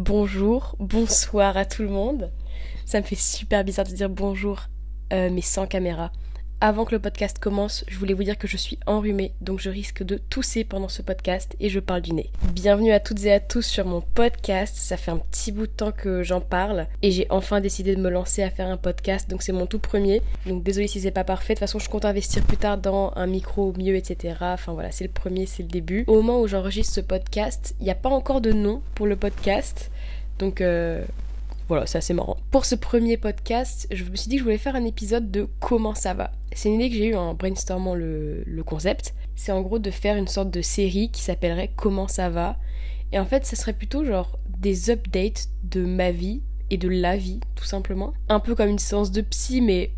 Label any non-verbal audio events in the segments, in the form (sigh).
bonjour, bonsoir à tout le monde. Ça me fait super bizarre de dire bonjour, euh, mais sans caméra. Avant que le podcast commence, je voulais vous dire que je suis enrhumée, donc je risque de tousser pendant ce podcast et je parle du nez. Bienvenue à toutes et à tous sur mon podcast, ça fait un petit bout de temps que j'en parle et j'ai enfin décidé de me lancer à faire un podcast, donc c'est mon tout premier. Donc désolé si c'est pas parfait, de toute façon je compte investir plus tard dans un micro mieux, etc. Enfin voilà, c'est le premier, c'est le début. Au moment où j'enregistre ce podcast, il n'y a pas encore de nom pour le podcast, donc... Euh, voilà, c'est assez marrant. Pour ce premier podcast, je me suis dit que je voulais faire un épisode de comment ça va. C'est une idée que j'ai eue en brainstormant le, concept. C'est en gros de faire une sorte de série qui s'appellerait Comment ça va. Et en fait, ça serait plutôt genre des updates de ma vie et de la vie, tout simplement. Un peu comme une séance de psy, mais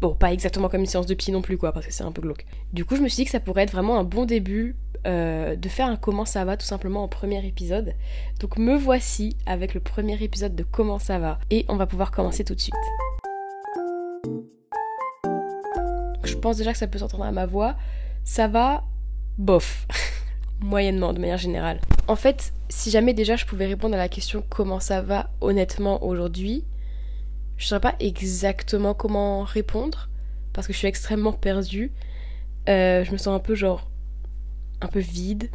bon, pas exactement comme une séance de psy non plus, quoi, parce que c'est un peu glauque. Du coup, je me suis dit que ça pourrait être vraiment un bon début euh, de faire un comment ça va tout simplement en premier épisode. Donc me voici avec le premier épisode de comment ça va et on va pouvoir commencer tout de suite. Je pense déjà que ça peut s'entendre à ma voix. Ça va bof. (laughs) Moyennement de manière générale. En fait, si jamais déjà je pouvais répondre à la question comment ça va honnêtement aujourd'hui, je ne saurais pas exactement comment répondre parce que je suis extrêmement perdue. Euh, je me sens un peu genre un peu vide.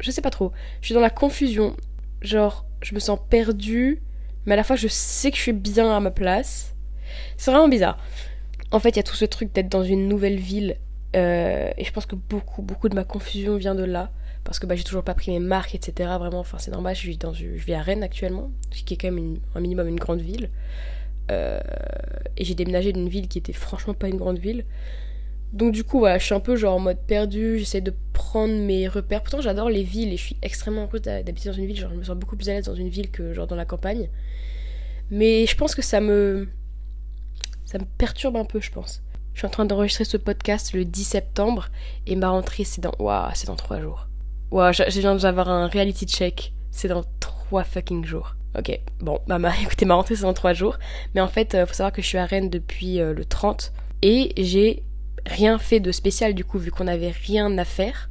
Je sais pas trop. Je suis dans la confusion. Genre, je me sens perdue, mais à la fois je sais que je suis bien à ma place. C'est vraiment bizarre. En fait, il y a tout ce truc d'être dans une nouvelle ville. Euh, et je pense que beaucoup, beaucoup de ma confusion vient de là. Parce que bah, j'ai toujours pas pris mes marques, etc. Vraiment, enfin, c'est normal. Je vis, dans, je vis à Rennes actuellement, ce qui est quand même un minimum une grande ville. Euh, et j'ai déménagé d'une ville qui était franchement pas une grande ville. Donc du coup, voilà, je suis un peu genre en mode perdu, j'essaie de prendre mes repères. Pourtant, j'adore les villes et je suis extrêmement heureuse d'habiter dans une ville. Genre, je me sens beaucoup plus à l'aise dans une ville que genre dans la campagne. Mais je pense que ça me... Ça me perturbe un peu, je pense. Je suis en train d'enregistrer ce podcast le 10 septembre et ma rentrée, c'est dans... Waouh, c'est dans 3 jours. Waouh, je viens d'avoir un reality check. C'est dans 3 fucking jours. Ok, bon, bah, ma, (laughs) écoutez, ma rentrée, c'est dans 3 jours. Mais en fait, euh, faut savoir que je suis à Rennes depuis euh, le 30 et j'ai rien fait de spécial du coup vu qu'on n'avait rien à faire.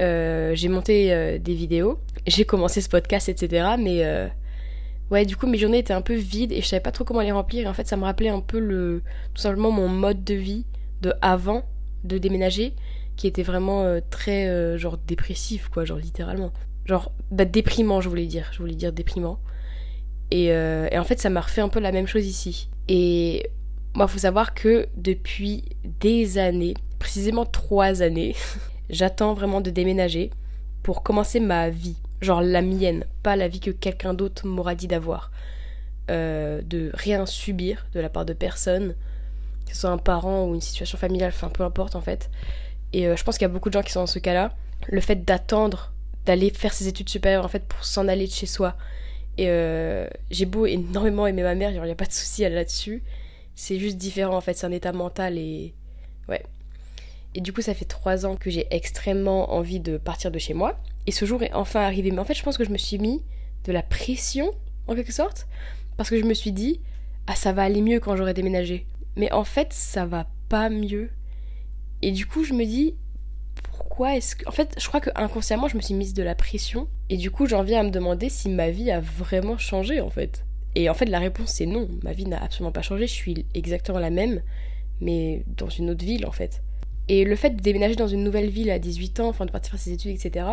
Euh, j'ai monté euh, des vidéos, j'ai commencé ce podcast, etc. Mais euh, ouais, du coup mes journées étaient un peu vides et je savais pas trop comment les remplir. Et en fait, ça me rappelait un peu le tout simplement mon mode de vie de avant de déménager, qui était vraiment très genre dépressif, quoi, genre littéralement. Genre bah, déprimant, je voulais dire, je voulais dire déprimant. Et, et en fait, ça m'a refait un peu la même chose ici. Et moi, faut savoir que depuis des années, précisément trois années, (laughs) j'attends vraiment de déménager pour commencer ma vie. Genre la mienne, pas la vie que quelqu'un d'autre m'aura dit d'avoir. Euh, de rien subir de la part de personne, que ce soit un parent ou une situation familiale, enfin peu importe en fait. Et euh, je pense qu'il y a beaucoup de gens qui sont dans ce cas-là. Le fait d'attendre d'aller faire ses études supérieures en fait pour s'en aller de chez soi. Et euh, j'ai beau énormément aimer ma mère, il n'y a pas de souci là-dessus c'est juste différent en fait, c'est un état mental et. Ouais. Et du coup, ça fait trois ans que j'ai extrêmement envie de partir de chez moi. Et ce jour est enfin arrivé. Mais en fait, je pense que je me suis mis de la pression, en quelque sorte. Parce que je me suis dit, ah, ça va aller mieux quand j'aurai déménagé. Mais en fait, ça va pas mieux. Et du coup, je me dis, pourquoi est-ce que. En fait, je crois que inconsciemment, je me suis mise de la pression. Et du coup, j'en viens à me demander si ma vie a vraiment changé, en fait. Et en fait, la réponse c'est non. Ma vie n'a absolument pas changé. Je suis exactement la même, mais dans une autre ville en fait. Et le fait de déménager dans une nouvelle ville à 18 ans, enfin de partir faire ses études, etc.,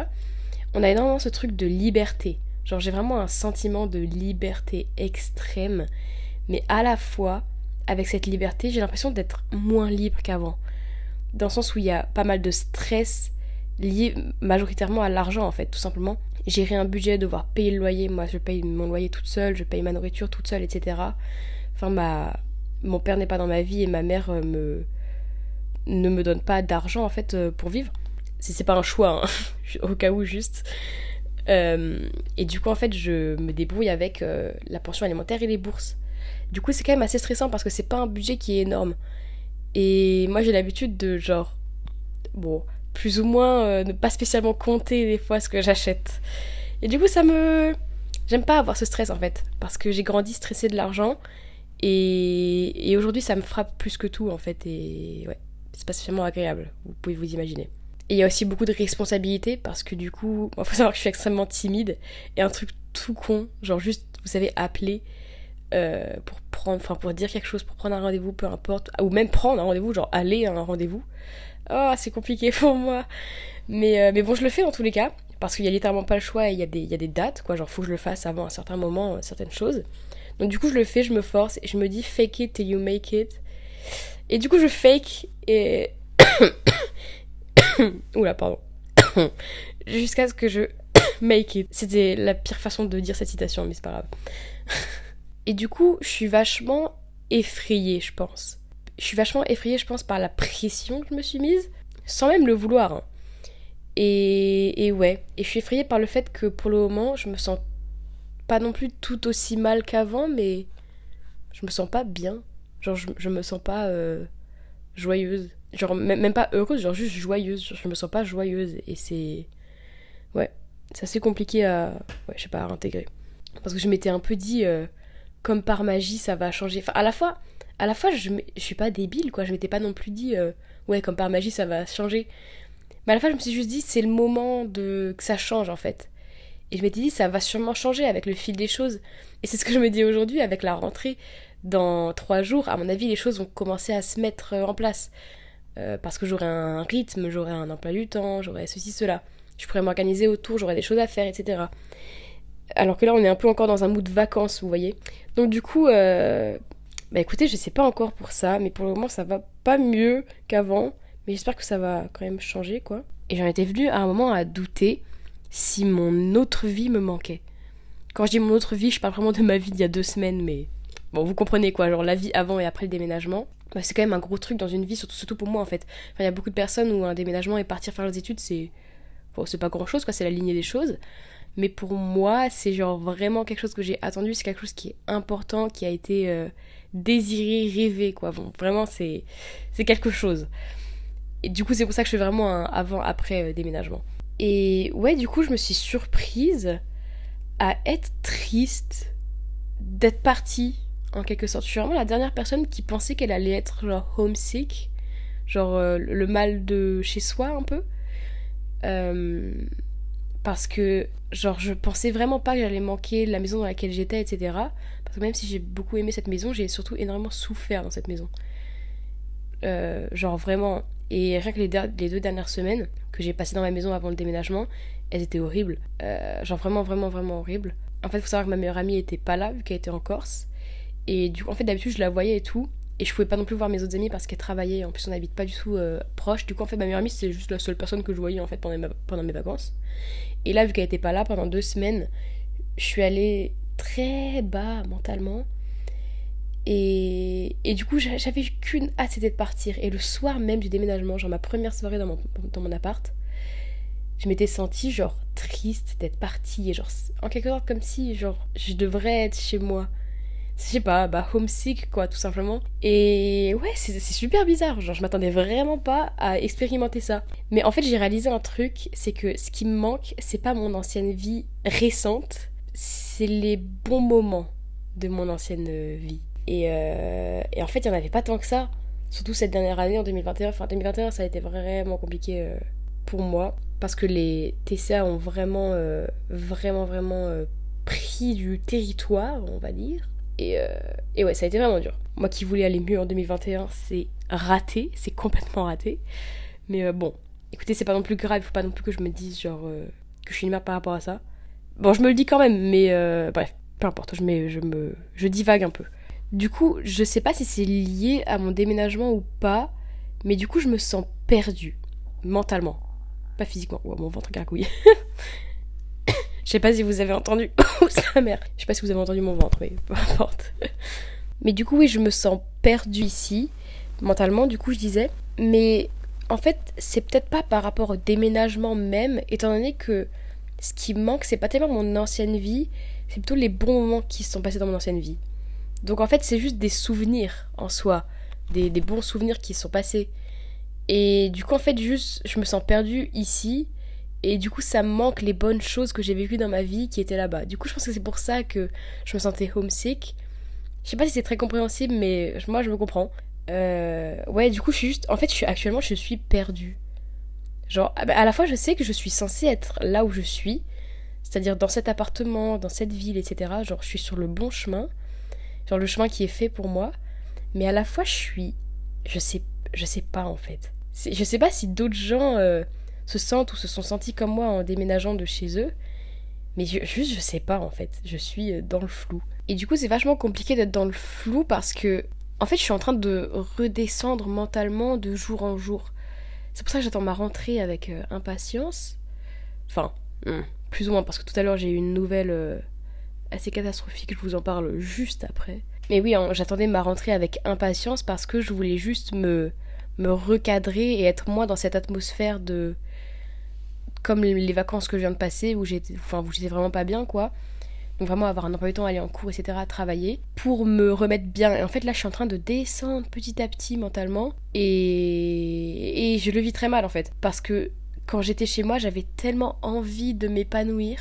on a énormément ce truc de liberté. Genre, j'ai vraiment un sentiment de liberté extrême, mais à la fois, avec cette liberté, j'ai l'impression d'être moins libre qu'avant. Dans le sens où il y a pas mal de stress lié majoritairement à l'argent, en fait, tout simplement gérer un budget, devoir payer le loyer. Moi, je paye mon loyer toute seule, je paye ma nourriture toute seule, etc. Enfin, ma... mon père n'est pas dans ma vie et ma mère euh, me... ne me donne pas d'argent, en fait, euh, pour vivre. Si c'est pas un choix, hein. (laughs) au cas où, juste. Euh, et du coup, en fait, je me débrouille avec la pension alimentaire et les bourses. Du coup, c'est quand même assez stressant parce que c'est pas un budget qui est énorme. Et moi, j'ai l'habitude de genre. Bon, plus ou moins euh, ne pas spécialement compter des fois ce que j'achète. Et du coup, ça me. J'aime pas avoir ce stress en fait, parce que j'ai grandi stressé de l'argent et, et aujourd'hui ça me frappe plus que tout en fait, et ouais, c'est pas spécialement agréable, vous pouvez vous imaginer. Et il y a aussi beaucoup de responsabilités parce que du coup, (laughs) il faut savoir que je suis extrêmement timide et un truc tout con, genre juste, vous savez, appeler euh, pour dire quelque chose, pour prendre un rendez-vous, peu importe, ou même prendre un rendez-vous, genre aller à un rendez-vous. Oh, c'est compliqué (laughs) pour moi. Mais, euh, mais bon, je le fais dans tous les cas, parce qu'il y a littéralement pas le choix et il y, a des, y a des dates, quoi, genre faut que je le fasse avant un certain moment, euh, certaines choses. Donc du coup, je le fais, je me force et je me dis fake it till you make it. Et du coup, je fake et. (coughs) Oula, pardon. (coughs) Jusqu'à ce que je (coughs) make it. C'était la pire façon de dire cette citation, mais c'est pas grave. (laughs) Et du coup, je suis vachement effrayée, je pense. Je suis vachement effrayée, je pense, par la pression que je me suis mise, sans même le vouloir. Hein. Et, ouais, et je suis effrayée par le fait que pour le moment, je me sens pas non plus tout aussi mal qu'avant, mais je me sens pas bien. Genre, je, me sens pas euh, joyeuse. Genre, même, pas heureuse, genre juste joyeuse. je me sens pas joyeuse. Et c'est. Ouais, c'est assez compliqué à. Ouais, je sais pas, à intégrer. Parce que je m'étais un peu dit. Euh, comme par magie ça va changer. Enfin, à la fois, à la fois je, je suis pas débile, quoi. Je m'étais pas non plus dit, euh, ouais, comme par magie ça va changer. Mais à la fois, je me suis juste dit, c'est le moment de que ça change en fait. Et je m'étais dit, ça va sûrement changer avec le fil des choses. Et c'est ce que je me dis aujourd'hui avec la rentrée. Dans trois jours, à mon avis, les choses vont commencer à se mettre en place. Euh, parce que j'aurai un rythme, j'aurai un emploi du temps, j'aurai ceci, cela. Je pourrais m'organiser autour, j'aurai des choses à faire, etc. Alors que là, on est un peu encore dans un mood vacances, vous voyez. Donc du coup, euh, bah écoutez, je sais pas encore pour ça, mais pour le moment, ça va pas mieux qu'avant. Mais j'espère que ça va quand même changer, quoi. Et j'en étais venue à un moment à douter si mon autre vie me manquait. Quand je dis mon autre vie, je parle vraiment de ma vie d'il y a deux semaines, mais bon, vous comprenez quoi, genre la vie avant et après le déménagement. Bah, c'est quand même un gros truc dans une vie, surtout, surtout pour moi en fait. il y a beaucoup de personnes où un déménagement et partir faire leurs études, c'est. Bon, c'est pas grand chose, quoi, c'est la lignée des choses. Mais pour moi, c'est genre vraiment quelque chose que j'ai attendu, c'est quelque chose qui est important, qui a été euh, désiré, rêvé, quoi. Bon, vraiment, c'est, quelque chose. Et du coup, c'est pour ça que je fais vraiment un avant-après euh, déménagement. Et ouais, du coup, je me suis surprise à être triste d'être partie, en quelque sorte. Je suis vraiment la dernière personne qui pensait qu'elle allait être genre homesick, genre euh, le mal de chez soi un peu. Parce que genre je pensais vraiment pas que j'allais manquer la maison dans laquelle j'étais etc parce que même si j'ai beaucoup aimé cette maison j'ai surtout énormément souffert dans cette maison. Euh, genre vraiment. Et rien que les, deux dernières semaines que j'ai passées dans ma maison avant le déménagement elles étaient horribles. Euh, genre vraiment vraiment vraiment horribles. En fait faut savoir que ma meilleure amie était pas là vu qu'elle était en Corse. Et du coup en fait d'habitude je la voyais et tout. Et je pouvais pas non plus voir mes autres amis parce qu'elle travaillait en plus on n'habite pas du tout euh, proche. Du coup en fait ma meilleure amie c'est juste la seule personne que je voyais en fait pendant mes vacances et là, vu qu'elle était pas là pendant deux semaines, je suis allée très bas mentalement. Et, et du coup, j'avais qu'une hâte, c'était de partir. Et le soir même du déménagement, genre ma première soirée dans mon, dans mon appart, je m'étais sentie genre triste d'être partie. Et genre, en quelque sorte, comme si genre je devrais être chez moi je sais pas, bah homesick quoi, tout simplement. Et ouais, c'est super bizarre, genre je m'attendais vraiment pas à expérimenter ça. Mais en fait, j'ai réalisé un truc, c'est que ce qui me manque, c'est pas mon ancienne vie récente, c'est les bons moments de mon ancienne vie. Et, euh, et en fait, il n'y en avait pas tant que ça, surtout cette dernière année en 2021. Enfin, 2021, ça a été vraiment compliqué euh, pour moi, parce que les TCA ont vraiment, euh, vraiment, vraiment pris du territoire, on va dire. Euh, et, ouais, ça a été vraiment dur. Moi qui voulais aller mieux en 2021, c'est raté, c'est complètement raté. Mais euh, bon, écoutez, c'est pas non plus grave, il faut pas non plus que je me dise genre euh, que je suis une merde par rapport à ça. Bon, je me le dis quand même, mais bref, peu importe, je, je, me, je divague un peu. Du coup, je sais pas si c'est lié à mon déménagement ou pas, mais du coup, je me sens perdue, mentalement. Pas physiquement, ou mon ventre gargouille. (laughs) Je sais pas si vous avez entendu. (laughs) Oh, sa mère. Je sais pas si vous avez entendu mon ventre, mais peu importe. (laughs) Mais du coup, oui, je me sens perdue ici, mentalement, du coup, je disais. Mais en fait, c'est peut-être pas par rapport au déménagement même, étant donné que ce qui manque, c'est pas tellement mon ancienne vie, c'est plutôt les bons moments qui se sont passés dans mon ancienne vie. Donc en fait, c'est juste des souvenirs en soi, des, des bons souvenirs qui se sont passés. Et du coup, en fait, juste, je me sens perdue ici et du coup, ça me manque les bonnes choses que j'ai vécues dans ma vie qui étaient là-bas. Du coup, je pense que c'est pour ça que je me sentais homesick. Je sais pas si c'est très compréhensible, mais moi, je me comprends. Euh, ouais, du coup, je suis juste. En fait, je suis actuellement, je suis perdue. Genre, ah bah, à la fois, je sais que je suis censée être là où je suis. C'est-à-dire dans cet appartement, dans cette ville, etc. Genre, je suis sur le bon chemin. Genre, le chemin qui est fait pour moi. Mais à la fois, je suis. Je sais, je sais pas en fait. Je sais pas si d'autres gens euh, se sentent ou se sont sentis comme moi en déménageant de chez eux. Mais juste, je sais pas en fait. Je suis euh, dans le flou. Et du coup, c'est vachement compliqué d'être dans le flou parce que, en fait, je suis en train de redescendre mentalement de jour en jour. C'est pour ça que j'attends ma rentrée avec euh, impatience. Enfin, hmm, plus ou moins, parce que tout à l'heure, j'ai eu une nouvelle assez catastrophique. Je vous en parle juste après. Mais oui, j'attendais ma rentrée avec impatience parce que je voulais juste me, me recadrer et être moins dans cette atmosphère de. Comme les vacances que je viens de passer où j'étais enfin, vraiment pas bien, quoi. Donc vraiment avoir un emploi du temps, aller en cours, etc., travailler, pour me remettre bien. Et en fait là je suis en train de descendre petit à petit mentalement. Et, et je le vis très mal en fait. Parce que quand j'étais chez moi, j'avais tellement envie de m'épanouir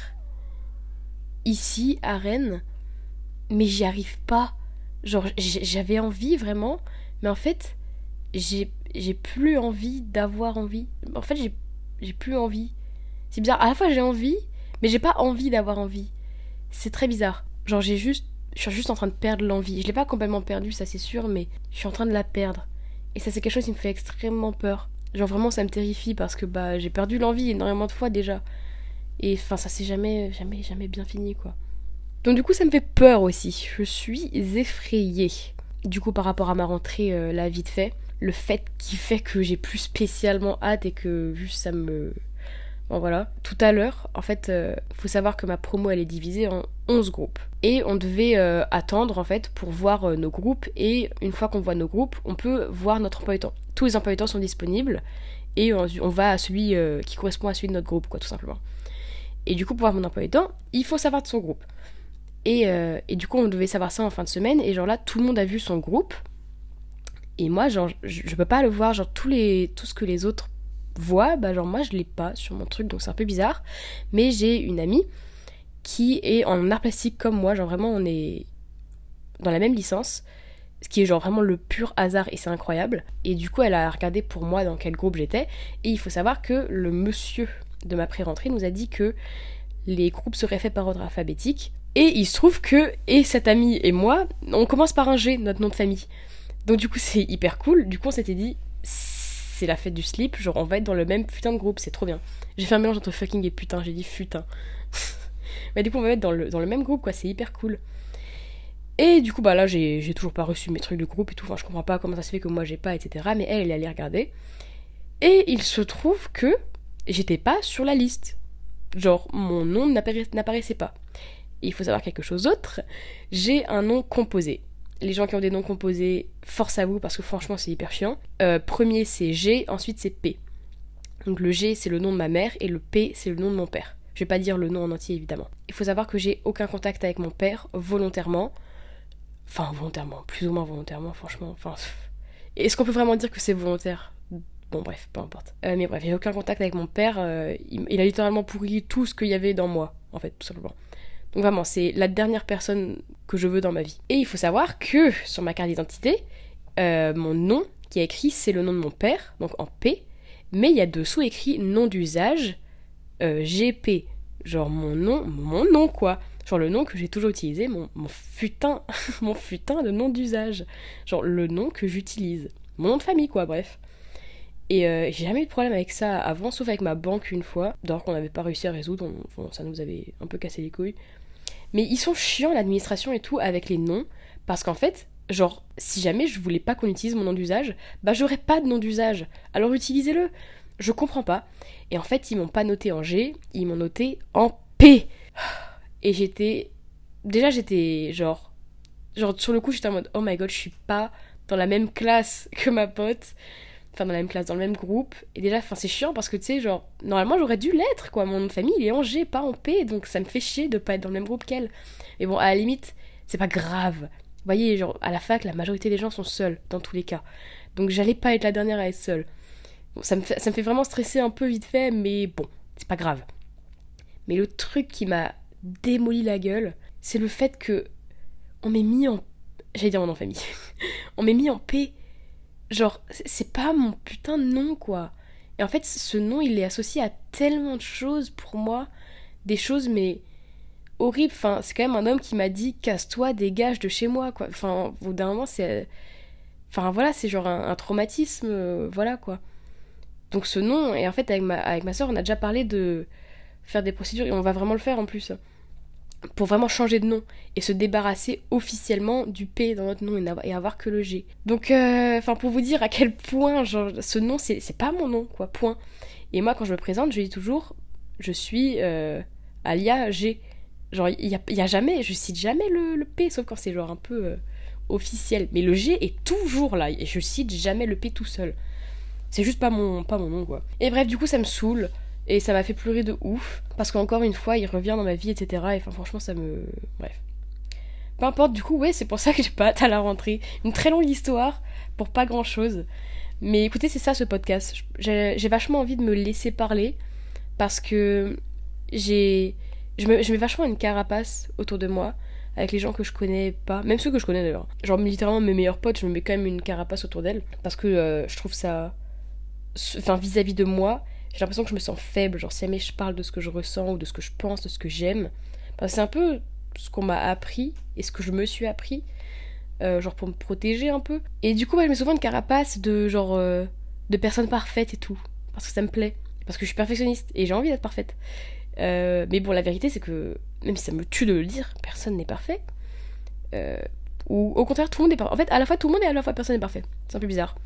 ici à Rennes, mais j'y arrive pas. Genre, j'avais envie vraiment, mais en fait, j'ai plus envie d'avoir envie. En fait, j'ai plus envie. C'est bizarre. À la fois, j'ai envie, mais j'ai pas envie d'avoir envie. C'est très bizarre. Genre, j'ai juste. Je suis juste en train de perdre l'envie. Je l'ai pas complètement perdue, ça c'est sûr, mais je suis en train de la perdre. Et ça, c'est quelque chose qui me fait extrêmement peur. Genre, vraiment, ça me terrifie parce que bah, j'ai perdu l'envie énormément de fois déjà. Et enfin, ça s'est jamais, jamais, jamais bien fini, quoi. Donc du coup, ça me fait peur aussi. Je suis effrayée. Du coup, par rapport à ma rentrée, euh, là, vite fait, le fait qui fait que j'ai plus spécialement hâte et que juste ça me... Bon voilà. Tout à l'heure, en fait, euh, faut savoir que ma promo, elle est divisée en 11 groupes. Et on devait euh, attendre, en fait, pour voir nos groupes. Et une fois qu'on voit nos groupes, on peut voir notre emploi du temps. Tous les emplois du temps sont disponibles. Et on, va à celui qui correspond à celui de notre groupe, quoi, tout simplement. Et du coup, pour voir mon emploi du temps, il faut savoir de son groupe. Euh, et, du coup, on devait savoir ça en fin de semaine. Et genre là, tout le monde a vu son groupe. Et moi, genre, je, je peux pas le voir. Genre, tous les, tout ce que les autres voient, bah, genre, moi, je l'ai pas sur mon truc. Donc, c'est un peu bizarre. Mais j'ai une amie qui est en art plastique comme moi. Genre, vraiment, on est dans la même licence. Ce qui est genre vraiment le pur hasard et c'est incroyable. Et du coup, elle a regardé pour moi dans quel groupe j'étais. Et il faut savoir que le monsieur de ma pré-rentrée nous a dit que les groupes seraient faits par ordre alphabétique. Et il se trouve que, et cette amie et moi, on commence par un G, notre nom de famille. Donc du coup, c'est hyper cool. Du coup, on s'était dit, c'est la fête du slip, genre on va être dans le même putain de groupe, c'est trop bien. J'ai fait un mélange entre fucking et putain, j'ai dit putain. (laughs) Mais du coup, on va être dans le, dans le même groupe, quoi, c'est hyper cool. Et du coup, bah là, j'ai toujours pas reçu mes trucs de groupe et tout. Enfin, je comprends pas comment ça se fait que moi j'ai pas, etc. Mais elle, elle est allée regarder. Et il se trouve que j'étais pas sur la liste. Genre, mon nom n'apparaissait pas. il faut savoir quelque chose d'autre, j'ai un nom composé. Les gens qui ont des noms composés, force à vous parce que franchement c'est hyper chiant. Euh, premier c'est G, ensuite c'est P. Donc le G c'est le nom de ma mère et le P c'est le nom de mon père. Je vais pas dire le nom en entier évidemment. Il faut savoir que j'ai aucun contact avec mon père volontairement. Enfin volontairement, plus ou moins volontairement franchement. Enfin, est-ce qu'on peut vraiment dire que c'est volontaire? Bon, bref, peu importe. Euh, mais bref, j'ai aucun contact avec mon père. Euh, il, a littéralement pourri tout ce qu'il y avait dans moi, en fait, tout simplement. Donc vraiment, c'est la dernière personne que je veux dans ma vie. Et il faut savoir que sur ma carte d'identité, euh, mon nom qui est écrit, c'est le nom de mon père, donc en P. Mais il y a dessous écrit nom d'usage GP. Genre mon nom, mon nom quoi. Genre le nom que j'ai toujours utilisé, mon, mon futin, (laughs) mon futin de nom d'usage. Genre le nom que j'utilise. Mon nom de famille quoi, bref. Et euh, j'ai jamais eu de problème avec ça avant, sauf avec ma banque une fois, d'ailleurs qu'on n'avait pas réussi à résoudre, ça nous avait un peu cassé les couilles. Mais ils sont chiants, l'administration et tout, avec les noms, parce qu'en fait, genre, si jamais je voulais pas qu'on utilise mon nom d'usage, bah j'aurais pas de nom d'usage, alors utilisez-le. Je comprends pas. Et en fait, ils m'ont pas noté en G, ils m'ont noté en P. Et j'étais. Déjà, j'étais genre. Genre, sur le coup, j'étais en mode, oh my god, je suis pas dans la même classe que ma pote enfin dans la même classe, dans le même groupe. Et déjà, enfin c'est chiant parce que tu sais, genre, normalement j'aurais dû l'être, quoi. Mon nom de famille il est en G, pas en P, donc ça me fait chier de pas être dans le même groupe qu'elle. Mais bon, à la limite, c'est pas grave. Vous voyez, genre, à la fac, la majorité des gens sont seuls, dans tous les cas. Donc j'allais pas être la dernière à être seule. Bon, ça me, fait, ça me fait vraiment stresser un peu vite fait, mais bon, c'est pas grave. Mais le truc qui m'a démoli la gueule, c'est le fait que on m'ait mis en. J'allais dire mon nom de famille. (laughs) on m'ait mis en P genre, c'est pas mon putain de nom, quoi. Et en fait, ce nom, il est associé à tellement de choses pour moi. des choses, mais horribles. Enfin, c'est quand même un homme qui m'a dit casse-toi, dégage de chez moi, quoi. Enfin, au d'un moment, c'est. Enfin, voilà, c'est genre un, traumatisme, euh, voilà, quoi. Donc ce nom, et en fait, avec ma, avec ma soeur, on a déjà parlé de faire des procédures, et on va vraiment le faire en plus pour vraiment changer de nom et se débarrasser officiellement du P dans notre nom et, avoir que le G. Donc, euh, enfin, pour vous dire à quel point, ce nom, c'est pas mon nom, quoi, point. Et moi, quand je me présente, je dis toujours, je suis euh, Alia G. Genre, il y a, y a, jamais, je cite jamais le, P, sauf quand c'est genre un peu euh, officiel. Mais le G est toujours là, et je cite jamais le P tout seul. C'est juste pas mon, pas mon nom, quoi. Et bref, du coup, ça me saoule. Et ça m'a fait pleurer de ouf, parce qu'encore une fois, il revient dans ma vie, etc. Et enfin, franchement, ça me. Bref. Peu importe, du coup, ouais, c'est pour ça que j'ai pas hâte à la rentrée. Une très longue histoire pour pas grand chose. Mais écoutez, c'est ça ce podcast. J'ai vachement envie de me laisser parler, parce que j'ai. Je, mets vachement une carapace autour de moi avec les gens que je connais pas, même ceux que je connais d'ailleurs. Genre littéralement mes meilleurs potes, je me mets quand même une carapace autour d'elles parce que euh, je trouve ça, enfin vis-à-vis de moi, j'ai l'impression que je me sens faible. Genre, si jamais je parle de ce que je ressens ou de ce que je pense, de ce que j'aime, c'est un peu ce qu'on m'a appris et ce que je me suis appris, euh, genre pour me protéger un peu. Et du coup, je mets souvent une carapace de genre euh, de personnes parfaites et tout, parce que ça me plaît, parce que je suis perfectionniste et j'ai envie d'être parfaite. Euh, mais bon, la vérité, c'est que même si ça me tue de le dire, personne n'est parfait. ou au contraire, tout le monde est parfait. En fait, à la fois tout le monde et à la fois personne n'est parfait. C'est un peu bizarre.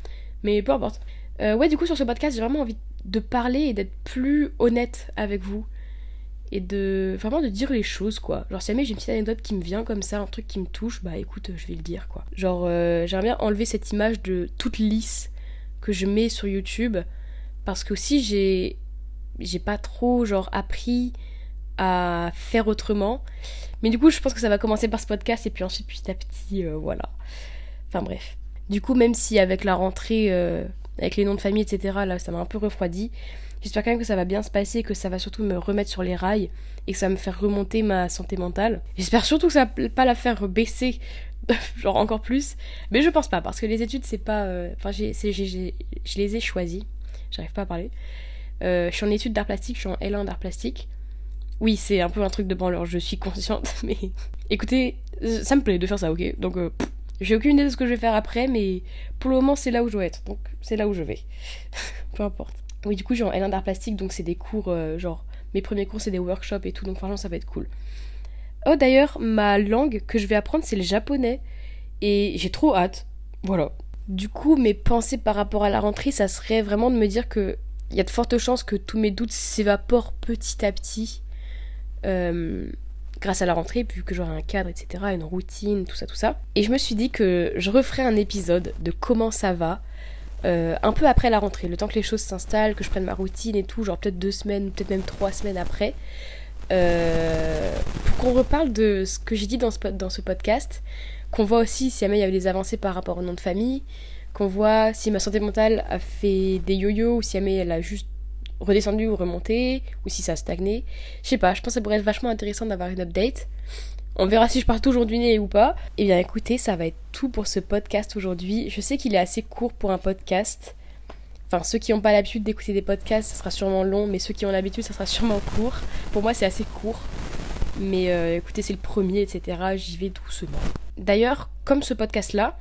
Mais peu importe. ouais, du coup, sur ce podcast, j'ai vraiment envie de parler et d'être plus honnête avec vous. Et de vraiment de dire les choses quoi. Genre si jamais j'ai une petite anecdote qui me vient comme ça, un truc qui me touche, bah écoute, je vais le dire quoi. Genre euh, j'aimerais bien enlever cette image de toute lisse que je mets sur YouTube parce que aussi j'ai j'ai pas trop genre appris à faire autrement. Mais du coup, je pense que ça va commencer par ce podcast et puis ensuite petit à petit euh, voilà. Enfin bref. Du coup, même si avec la rentrée euh, avec les noms de famille, etc. Là, ça m'a un peu refroidi. J'espère quand même que ça va bien se passer, que ça va surtout me remettre sur les rails et que ça va me faire remonter ma santé mentale. J'espère surtout que ça va pas la faire baisser, (laughs) genre encore plus. Mais je pense pas, parce que les études, c'est pas. Euh, enfin, j'ai, je les ai choisies. J'arrive pas à parler. Euh, je suis en études d'art plastique, je suis en L1 d'art plastique. Oui, c'est un peu un truc de branleur, je suis consciente, (laughs) mais écoutez, ça me plaît de faire ça, ok? Donc, euh, j'ai aucune idée de ce que je vais faire après, mais pour le moment, c'est là où je dois être. Donc, c'est là où je vais. (laughs) Peu importe. Oui, du coup, j'ai en L1 d'art plastique, donc c'est des cours, euh, genre, mes premiers cours, c'est des workshops et tout, donc franchement, ça va être cool. Oh, d'ailleurs, ma langue que je vais apprendre, c'est le japonais. Et j'ai trop hâte. Voilà. Du coup, mes pensées par rapport à la rentrée, ça serait vraiment de me dire que il y a de fortes chances que tous mes doutes s'évaporent petit à petit. Euh, grâce à la rentrée, vu que j'aurai un cadre, etc., une routine, tout ça, tout ça. Et je me suis dit que je referai un épisode de comment ça va, euh, un peu après la rentrée, le temps que les choses s'installent, que je prenne ma routine et tout, genre peut-être deux semaines, peut-être même trois semaines après, euh, pour qu'on reparle de ce que j'ai dit dans ce, dans ce podcast, qu'on voit aussi si jamais il y avait des avancées par rapport au nom de famille, qu'on voit si ma santé mentale a fait des yo-yo ou si jamais elle a juste redescendu ou remonté, ou si ça a stagné. Je sais pas, je pense que ça pourrait être vachement intéressant d'avoir une update. On verra si je pars toujours du nez ou pas. Eh bien écoutez, ça va être tout pour ce podcast aujourd'hui. Je sais qu'il est assez court pour un podcast. Enfin, ceux qui n'ont pas l'habitude d'écouter des podcasts, ça sera sûrement long, mais ceux qui ont l'habitude, ça sera sûrement court. Pour moi, c'est assez court. Mais euh, écoutez, c'est le premier, etc. J'y vais doucement. D'ailleurs, comme ce podcast-là,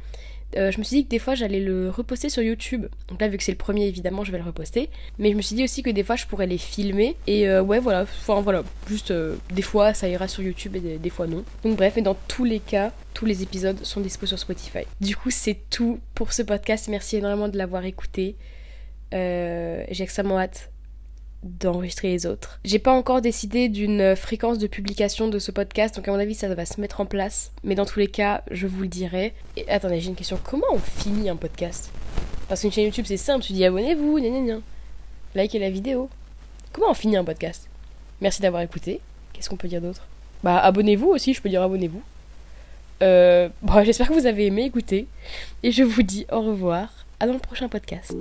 euh, je me suis dit que des fois j'allais le reposter sur YouTube. Donc là, vu que c'est le premier, évidemment, je vais le reposter. Mais je me suis dit aussi que des fois je pourrais les filmer. Et euh, ouais, voilà. Enfin voilà, juste euh, des fois ça ira sur YouTube et des, fois non. Donc bref, et dans tous les cas, tous les épisodes sont dispo sur Spotify. Du coup, c'est tout pour ce podcast. Merci énormément de l'avoir écouté. J'ai extrêmement hâte d'enregistrer les autres. J'ai pas encore décidé d'une fréquence de publication de ce podcast, donc à mon avis ça va se mettre en place. Mais dans tous les cas, je vous le dirai. Et attendez, j'ai une question. Comment on finit un podcast? Parce qu'une chaîne YouTube c'est simple, tu dis abonnez-vous, gna gna gna. Likez la vidéo. Comment on finit un podcast? Merci d'avoir écouté. Qu'est-ce qu'on peut dire d'autre? Bah abonnez-vous aussi, je peux dire abonnez-vous. Euh, bon, j'espère que vous avez aimé écouter. Et je vous dis au revoir. À dans le prochain podcast.